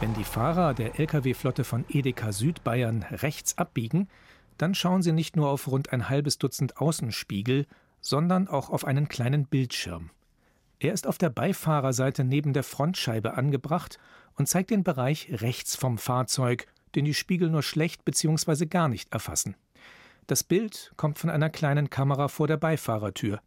Wenn die Fahrer der Lkw-Flotte von Edeka Südbayern rechts abbiegen, dann schauen sie nicht nur auf rund ein halbes Dutzend Außenspiegel, sondern auch auf einen kleinen Bildschirm. Er ist auf der Beifahrerseite neben der Frontscheibe angebracht und zeigt den Bereich rechts vom Fahrzeug, den die Spiegel nur schlecht bzw. gar nicht erfassen. Das Bild kommt von einer kleinen Kamera vor der Beifahrertür.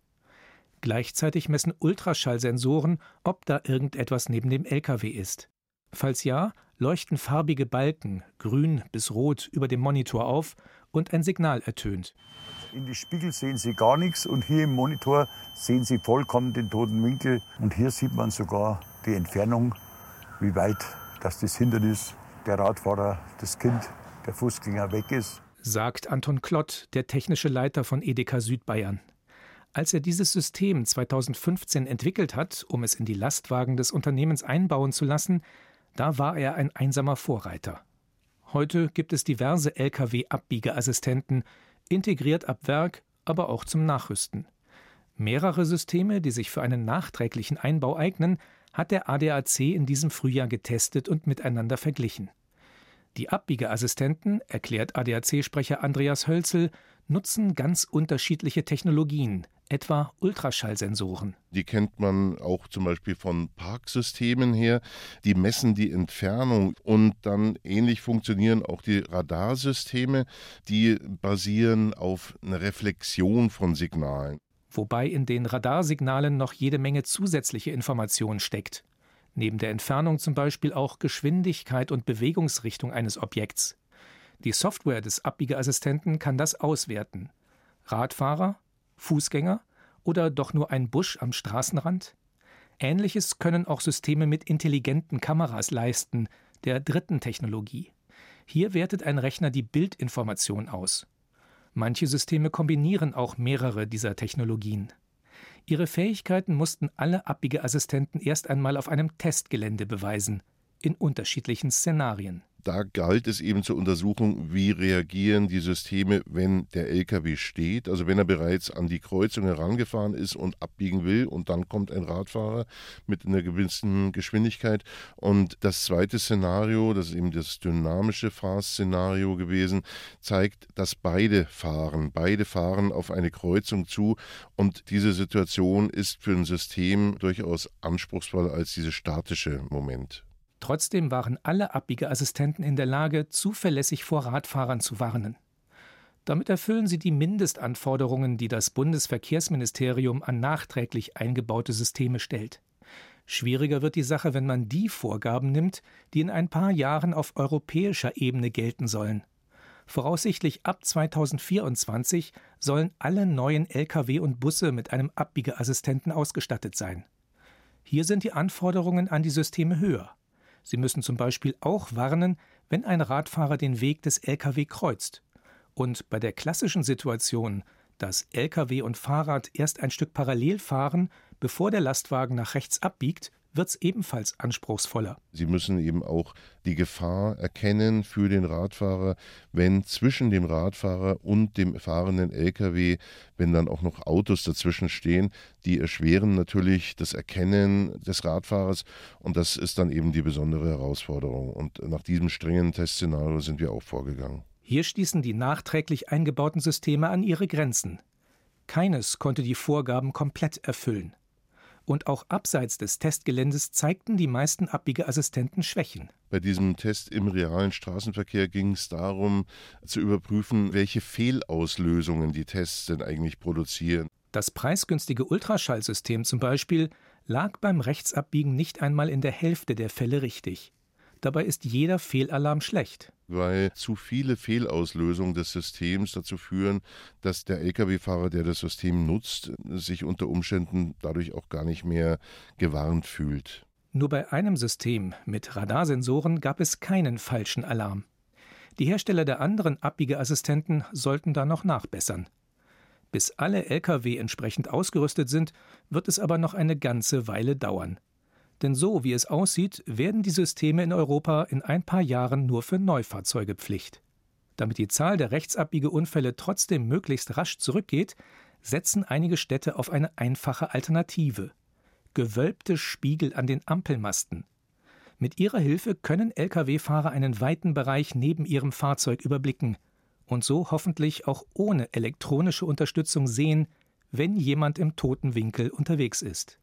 Gleichzeitig messen Ultraschallsensoren, ob da irgendetwas neben dem LKW ist. Falls ja, leuchten farbige Balken, grün bis rot, über dem Monitor auf und ein Signal ertönt. In die Spiegel sehen Sie gar nichts und hier im Monitor sehen Sie vollkommen den toten Winkel. Und hier sieht man sogar die Entfernung, wie weit dass das Hindernis, der Radfahrer, das Kind, der Fußgänger weg ist. Sagt Anton Klott, der technische Leiter von Edeka Südbayern. Als er dieses System 2015 entwickelt hat, um es in die Lastwagen des Unternehmens einbauen zu lassen, da war er ein einsamer Vorreiter. Heute gibt es diverse Lkw-Abbiegeassistenten, integriert ab Werk, aber auch zum Nachrüsten. Mehrere Systeme, die sich für einen nachträglichen Einbau eignen, hat der ADAC in diesem Frühjahr getestet und miteinander verglichen. Die Abbiegeassistenten, erklärt ADAC-Sprecher Andreas Hölzel, nutzen ganz unterschiedliche Technologien, etwa Ultraschallsensoren. Die kennt man auch zum Beispiel von Parksystemen her. Die messen die Entfernung und dann ähnlich funktionieren auch die Radarsysteme, die basieren auf einer Reflexion von Signalen. Wobei in den Radarsignalen noch jede Menge zusätzliche Information steckt. Neben der Entfernung zum Beispiel auch Geschwindigkeit und Bewegungsrichtung eines Objekts. Die Software des Abbiegeassistenten kann das auswerten. Radfahrer, Fußgänger oder doch nur ein Busch am Straßenrand? Ähnliches können auch Systeme mit intelligenten Kameras leisten, der dritten Technologie. Hier wertet ein Rechner die Bildinformation aus. Manche Systeme kombinieren auch mehrere dieser Technologien. Ihre Fähigkeiten mussten alle Abbiegeassistenten erst einmal auf einem Testgelände beweisen, in unterschiedlichen Szenarien da galt es eben zur Untersuchung, wie reagieren die Systeme, wenn der LKW steht, also wenn er bereits an die Kreuzung herangefahren ist und abbiegen will und dann kommt ein Radfahrer mit einer gewissen Geschwindigkeit. Und das zweite Szenario, das ist eben das dynamische Fahrszenario gewesen, zeigt, dass beide fahren, beide fahren auf eine Kreuzung zu und diese Situation ist für ein System durchaus anspruchsvoller als dieser statische Moment. Trotzdem waren alle Abbiegeassistenten in der Lage, zuverlässig vor Radfahrern zu warnen. Damit erfüllen sie die Mindestanforderungen, die das Bundesverkehrsministerium an nachträglich eingebaute Systeme stellt. Schwieriger wird die Sache, wenn man die Vorgaben nimmt, die in ein paar Jahren auf europäischer Ebene gelten sollen. Voraussichtlich ab 2024 sollen alle neuen Lkw und Busse mit einem Abbiegeassistenten ausgestattet sein. Hier sind die Anforderungen an die Systeme höher. Sie müssen zum Beispiel auch warnen, wenn ein Radfahrer den Weg des Lkw kreuzt. Und bei der klassischen Situation, dass Lkw und Fahrrad erst ein Stück parallel fahren, bevor der Lastwagen nach rechts abbiegt, wird es ebenfalls anspruchsvoller. Sie müssen eben auch die Gefahr erkennen für den Radfahrer, wenn zwischen dem Radfahrer und dem fahrenden Lkw, wenn dann auch noch Autos dazwischen stehen, die erschweren natürlich das Erkennen des Radfahrers und das ist dann eben die besondere Herausforderung. Und nach diesem strengen Testszenario sind wir auch vorgegangen. Hier stießen die nachträglich eingebauten Systeme an ihre Grenzen. Keines konnte die Vorgaben komplett erfüllen und auch abseits des Testgeländes zeigten die meisten Abbiegeassistenten Schwächen. Bei diesem Test im realen Straßenverkehr ging es darum, zu überprüfen, welche Fehlauslösungen die Tests denn eigentlich produzieren. Das preisgünstige Ultraschallsystem zum Beispiel lag beim Rechtsabbiegen nicht einmal in der Hälfte der Fälle richtig. Dabei ist jeder Fehlalarm schlecht. Weil zu viele Fehlauslösungen des Systems dazu führen, dass der Lkw-Fahrer, der das System nutzt, sich unter Umständen dadurch auch gar nicht mehr gewarnt fühlt. Nur bei einem System mit Radarsensoren gab es keinen falschen Alarm. Die Hersteller der anderen Abbiegeassistenten sollten da noch nachbessern. Bis alle Lkw entsprechend ausgerüstet sind, wird es aber noch eine ganze Weile dauern. Denn so wie es aussieht, werden die Systeme in Europa in ein paar Jahren nur für Neufahrzeuge Pflicht. Damit die Zahl der Rechtsabbiegeunfälle trotzdem möglichst rasch zurückgeht, setzen einige Städte auf eine einfache Alternative gewölbte Spiegel an den Ampelmasten. Mit ihrer Hilfe können Lkw-Fahrer einen weiten Bereich neben ihrem Fahrzeug überblicken und so hoffentlich auch ohne elektronische Unterstützung sehen, wenn jemand im toten Winkel unterwegs ist.